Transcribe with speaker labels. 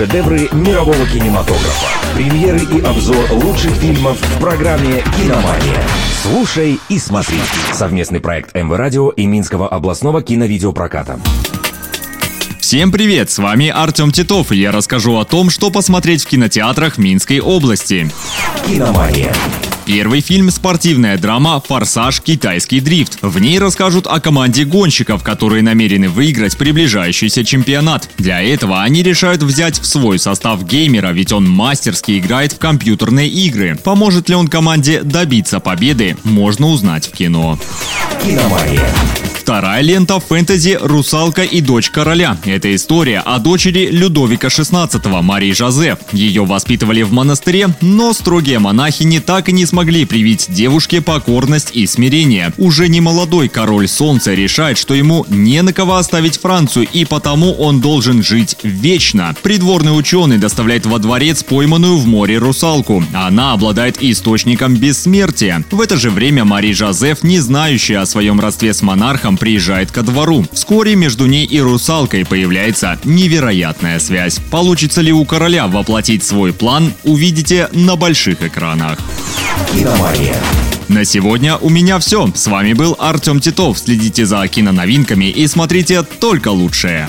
Speaker 1: Шедевры мирового кинематографа. Премьеры и обзор лучших фильмов в программе «Киномания». Слушай и смотри. Совместный проект МВ Радио и Минского областного киновидеопроката.
Speaker 2: Всем привет, с вами Артем Титов, и я расскажу о том, что посмотреть в кинотеатрах Минской области.
Speaker 1: «Киномания».
Speaker 2: Первый фильм – спортивная драма «Форсаж. Китайский дрифт». В ней расскажут о команде гонщиков, которые намерены выиграть приближающийся чемпионат. Для этого они решают взять в свой состав геймера, ведь он мастерски играет в компьютерные игры. Поможет ли он команде добиться победы, можно узнать в кино.
Speaker 1: «Киномания».
Speaker 2: Вторая лента фэнтези «Русалка и дочь короля». Это история о дочери Людовика XVI, Марии Жозеф. Ее воспитывали в монастыре, но строгие монахини так и не смогли привить девушке покорность и смирение. Уже не молодой король солнца решает, что ему не на кого оставить Францию, и потому он должен жить вечно. Придворный ученый доставляет во дворец пойманную в море русалку. Она обладает источником бессмертия. В это же время Мари Жозеф, не знающая о своем родстве с монархом, приезжает ко двору. Вскоре между ней и русалкой появляется невероятная связь. Получится ли у короля воплотить свой план, увидите на больших экранах.
Speaker 1: «Киномания».
Speaker 2: На сегодня у меня все. С вами был Артем Титов. Следите за киноновинками и смотрите только лучшее.